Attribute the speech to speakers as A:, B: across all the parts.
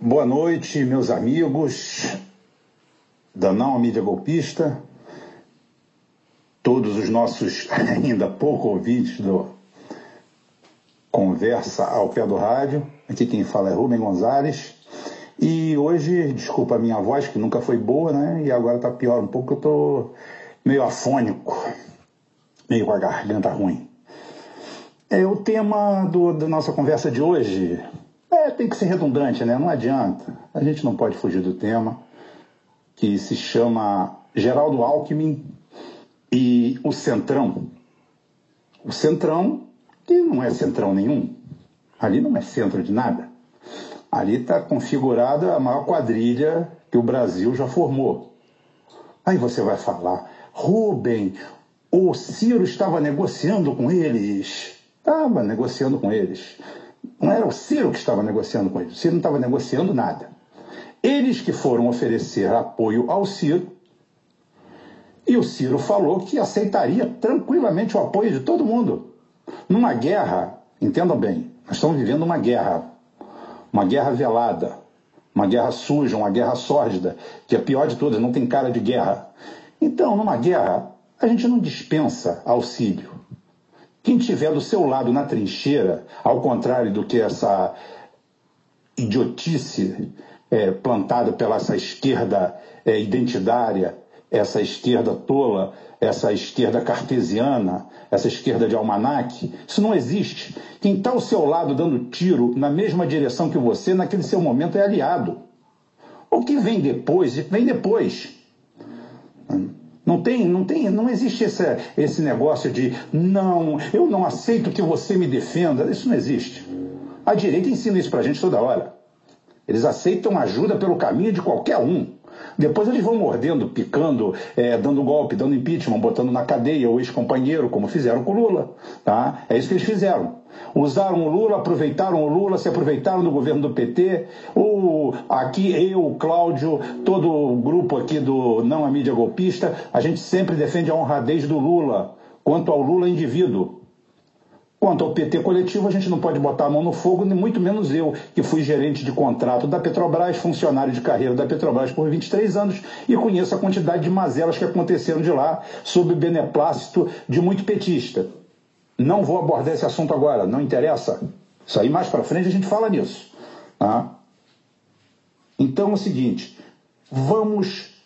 A: Boa noite, meus amigos da não mídia golpista, todos os nossos ainda pouco ouvintes do Conversa ao Pé do Rádio. Aqui quem fala é Rubem Gonzalez. E hoje, desculpa a minha voz, que nunca foi boa, né? E agora tá pior um pouco, eu tô meio afônico, meio com a garganta ruim. É, o tema do, da nossa conversa de hoje é, tem que ser redundante, né? Não adianta. A gente não pode fugir do tema, que se chama Geraldo Alckmin e o Centrão. O Centrão, que não é centrão nenhum, ali não é centro de nada. Ali está configurada a maior quadrilha que o Brasil já formou. Aí você vai falar, Rubem, o Ciro estava negociando com eles. Estava negociando com eles. Não era o Ciro que estava negociando com eles. O Ciro não estava negociando nada. Eles que foram oferecer apoio ao Ciro. E o Ciro falou que aceitaria tranquilamente o apoio de todo mundo. Numa guerra, entendam bem, nós estamos vivendo uma guerra. Uma guerra velada. Uma guerra suja, uma guerra sórdida, que é pior de todas, não tem cara de guerra. Então, numa guerra, a gente não dispensa auxílio. Quem estiver do seu lado na trincheira, ao contrário do que essa idiotice é, plantada pela essa esquerda é, identitária, essa esquerda tola, essa esquerda cartesiana, essa esquerda de almanaque, isso não existe. Quem está ao seu lado dando tiro na mesma direção que você, naquele seu momento, é aliado. O que vem depois, vem depois. Não tem, não tem, não existe esse, esse negócio de não, eu não aceito que você me defenda. Isso não existe. A direita ensina isso pra gente toda hora. Eles aceitam ajuda pelo caminho de qualquer um. Depois eles vão mordendo, picando, é, dando golpe, dando impeachment, botando na cadeia o ex-companheiro, como fizeram com o Lula. Tá? É isso que eles fizeram. Usaram o Lula, aproveitaram o Lula, se aproveitaram do governo do PT. O, aqui eu, o Cláudio, todo o grupo aqui do Não a Mídia Golpista, a gente sempre defende a honradez do Lula, quanto ao Lula indivíduo. Quanto ao PT coletivo, a gente não pode botar a mão no fogo, nem muito menos eu, que fui gerente de contrato da Petrobras, funcionário de carreira da Petrobras por 23 anos e conheço a quantidade de mazelas que aconteceram de lá sob o beneplácito de muito petista. Não vou abordar esse assunto agora, não interessa. Isso aí mais para frente a gente fala nisso. Tá? Então é o seguinte, vamos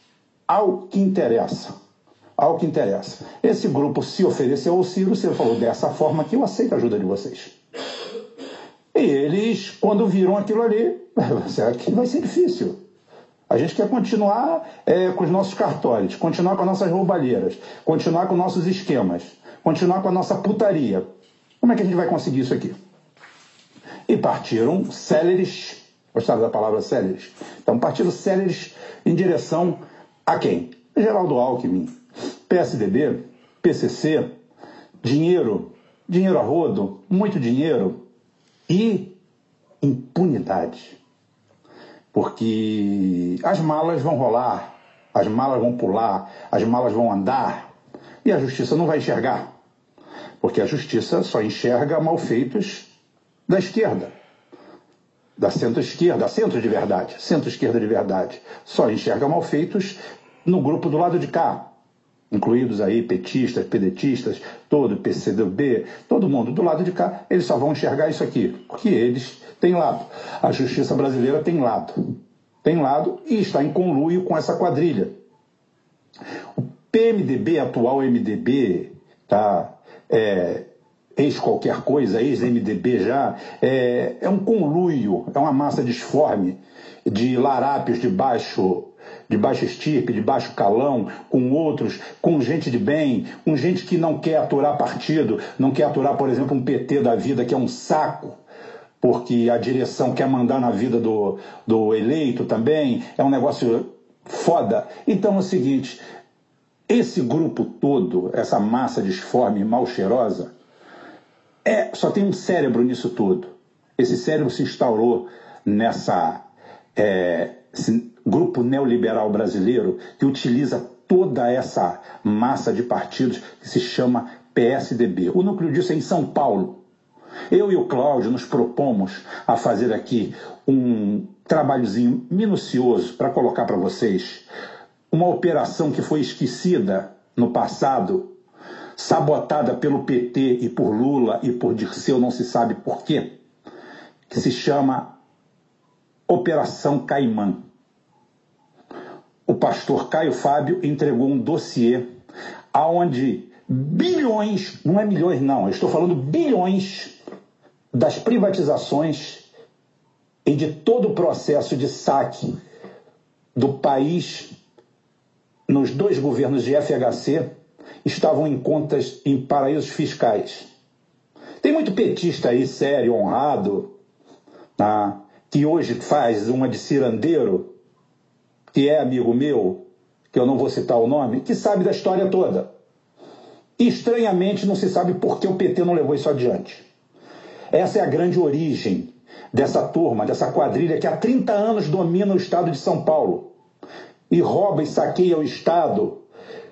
A: ao que interessa ao que interessa. Esse grupo se ofereceu ao Ciro, o Ciro falou, dessa forma que eu aceito a ajuda de vocês. E eles, quando viram aquilo ali, que vai ser difícil. A gente quer continuar é, com os nossos cartórios, continuar com as nossas roubalheiras, continuar com nossos esquemas, continuar com a nossa putaria. Como é que a gente vai conseguir isso aqui? E partiram céleres, gostaram da palavra céleres? Então partiram céleres em direção a quem? Geraldo Alckmin, PSDB, PCC, dinheiro, dinheiro a rodo, muito dinheiro e impunidade. Porque as malas vão rolar, as malas vão pular, as malas vão andar e a justiça não vai enxergar. Porque a justiça só enxerga malfeitos da esquerda, da centro-esquerda, da centro de verdade, centro-esquerda de verdade. Só enxerga malfeitos no grupo do lado de cá, incluídos aí petistas, pedetistas, todo PCdoB, todo mundo do lado de cá, eles só vão enxergar isso aqui, porque eles têm lado. A justiça brasileira tem lado. Tem lado e está em conluio com essa quadrilha. O PMDB, atual MDB, tá? É, ex qualquer coisa, ex-MDB já, é, é um conluio, é uma massa disforme de larápios de baixo de baixa estirpe, de baixo calão, com outros, com gente de bem, com gente que não quer aturar partido, não quer aturar, por exemplo, um PT da vida que é um saco, porque a direção quer mandar na vida do, do eleito também, é um negócio foda. Então é o seguinte, esse grupo todo, essa massa disforme mal cheirosa, é, só tem um cérebro nisso tudo. Esse cérebro se instaurou nessa. É, grupo neoliberal brasileiro que utiliza toda essa massa de partidos que se chama PSDB. O núcleo disso é em São Paulo. Eu e o Cláudio nos propomos a fazer aqui um trabalhozinho minucioso para colocar para vocês uma operação que foi esquecida no passado, sabotada pelo PT e por Lula e por Dirceu, não se sabe por quê, que se chama Operação Caimã. O pastor Caio Fábio entregou um dossiê aonde bilhões, não é milhões não, eu estou falando bilhões das privatizações e de todo o processo de saque do país nos dois governos de FHC estavam em contas em paraísos fiscais. Tem muito petista aí, sério, honrado, tá? que hoje faz uma de cirandeiro, que é amigo meu, que eu não vou citar o nome, que sabe da história toda. E, estranhamente, não se sabe por que o PT não levou isso adiante. Essa é a grande origem dessa turma, dessa quadrilha que há 30 anos domina o estado de São Paulo e rouba e saqueia o estado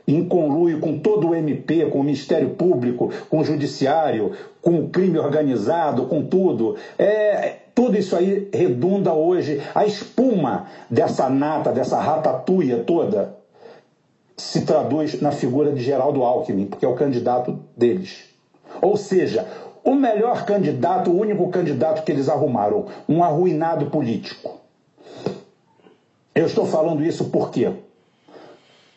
A: em conluio com todo o MP, com o Ministério Público, com o Judiciário, com o crime organizado, com tudo. É, tudo isso aí redunda hoje. A espuma dessa nata, dessa ratatuia toda, se traduz na figura de Geraldo Alckmin, porque é o candidato deles. Ou seja, o melhor candidato, o único candidato que eles arrumaram, um arruinado político. Eu estou falando isso por quê?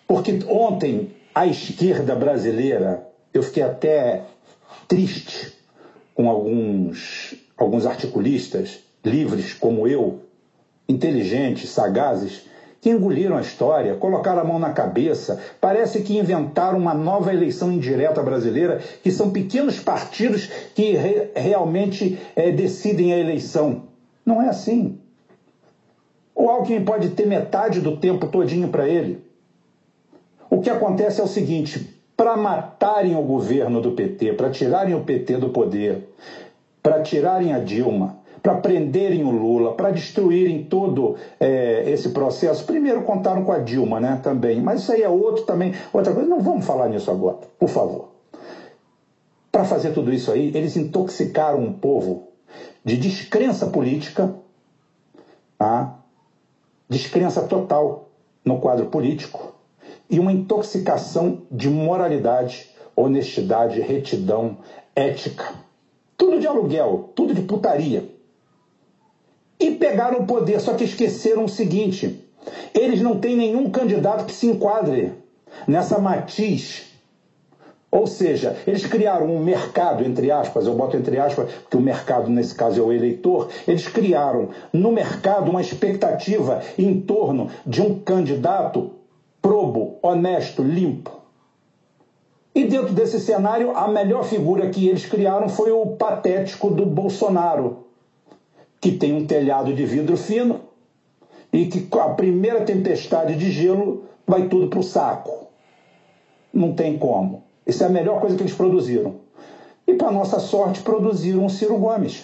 A: Porque ontem a esquerda brasileira, eu fiquei até triste com alguns, alguns articulistas livres como eu, inteligentes, sagazes, que engoliram a história, colocaram a mão na cabeça, parece que inventaram uma nova eleição indireta brasileira, que são pequenos partidos que re realmente é, decidem a eleição. Não é assim. O Alckmin pode ter metade do tempo todinho para ele. O que acontece é o seguinte: para matarem o governo do PT, para tirarem o PT do poder, para tirarem a Dilma, para prenderem o Lula, para destruírem todo é, esse processo. Primeiro contaram com a Dilma, né, também. Mas isso aí é outro também, outra coisa. Não vamos falar nisso agora, por favor. Para fazer tudo isso aí, eles intoxicaram um povo de descrença política, tá? descrença total no quadro político e uma intoxicação de moralidade, honestidade, retidão, ética. Tudo de aluguel, tudo de putaria e pegaram o poder, só que esqueceram o seguinte: eles não têm nenhum candidato que se enquadre nessa matiz. Ou seja, eles criaram um mercado, entre aspas, eu boto entre aspas, porque o mercado nesse caso é o eleitor, eles criaram no mercado uma expectativa em torno de um candidato probo, honesto, limpo. E dentro desse cenário, a melhor figura que eles criaram foi o patético do Bolsonaro, que tem um telhado de vidro fino e que com a primeira tempestade de gelo vai tudo para o saco. Não tem como. Isso é a melhor coisa que eles produziram. E, para nossa sorte, produziram o Ciro Gomes.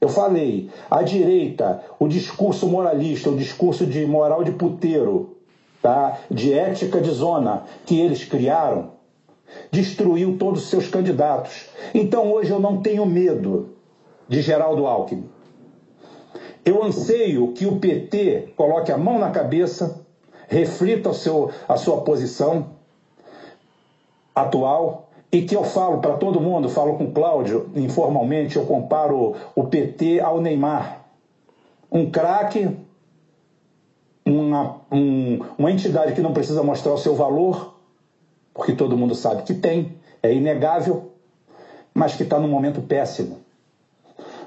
A: Eu falei, a direita, o discurso moralista, o discurso de moral de puteiro, tá? de ética de zona que eles criaram, destruiu todos os seus candidatos. Então hoje eu não tenho medo de Geraldo Alckmin. Eu anseio que o PT coloque a mão na cabeça, reflita o seu, a sua posição atual e que eu falo para todo mundo, falo com Cláudio informalmente, eu comparo o PT ao Neymar. Um craque, uma, um, uma entidade que não precisa mostrar o seu valor, porque todo mundo sabe que tem, é inegável, mas que está num momento péssimo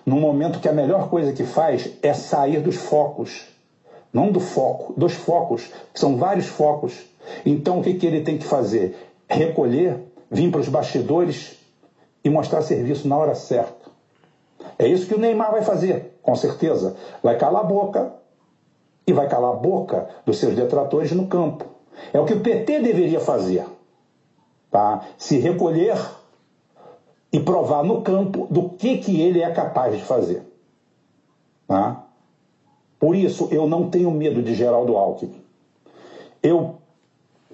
A: num momento que a melhor coisa que faz é sair dos focos. Não do foco, dos focos, que são vários focos. Então o que, que ele tem que fazer? Recolher, vir para os bastidores e mostrar serviço na hora certa. É isso que o Neymar vai fazer, com certeza. Vai calar a boca e vai calar a boca dos seus detratores no campo. É o que o PT deveria fazer. Tá? Se recolher e provar no campo do que, que ele é capaz de fazer. Tá? Por isso, eu não tenho medo de Geraldo Alckmin. Eu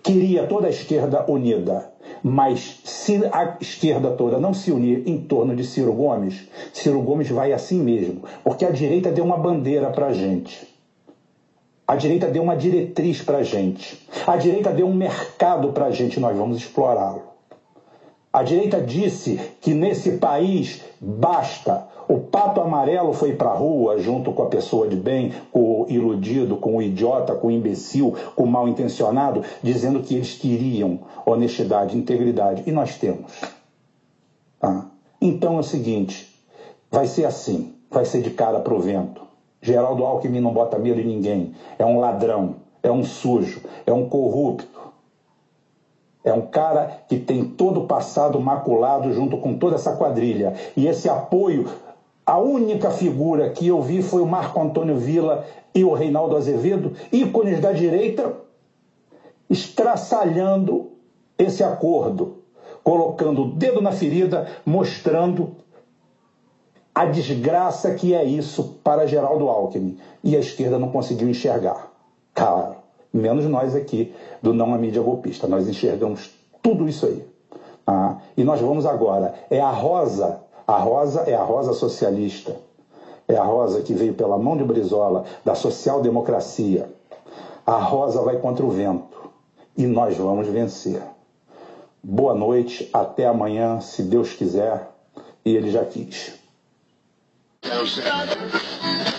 A: queria toda a esquerda unida. Mas se a esquerda toda não se unir em torno de Ciro Gomes, Ciro Gomes vai assim mesmo. Porque a direita deu uma bandeira para a gente. A direita deu uma diretriz para a gente. A direita deu um mercado para a gente, nós vamos explorá-lo. A direita disse que nesse país basta. O pato amarelo foi para a rua junto com a pessoa de bem, com o iludido, com o idiota, com o imbecil, com o mal intencionado, dizendo que eles queriam honestidade, integridade. E nós temos. Tá? Então é o seguinte: vai ser assim, vai ser de cara pro vento. Geraldo Alckmin não bota medo em ninguém. É um ladrão, é um sujo, é um corrupto é um cara que tem todo o passado maculado junto com toda essa quadrilha. E esse apoio, a única figura que eu vi foi o Marco Antônio Villa e o Reinaldo Azevedo, ícones da direita, estraçalhando esse acordo, colocando o dedo na ferida, mostrando a desgraça que é isso para Geraldo Alckmin. E a esquerda não conseguiu enxergar. Cara, menos nós aqui do Não a Mídia Golpista. Nós enxergamos tudo isso aí. Ah, e nós vamos agora. É a rosa, a rosa é a rosa socialista. É a rosa que veio pela mão de Brizola, da social-democracia. A rosa vai contra o vento. E nós vamos vencer. Boa noite, até amanhã, se Deus quiser. E ele já quis. Oh, shit.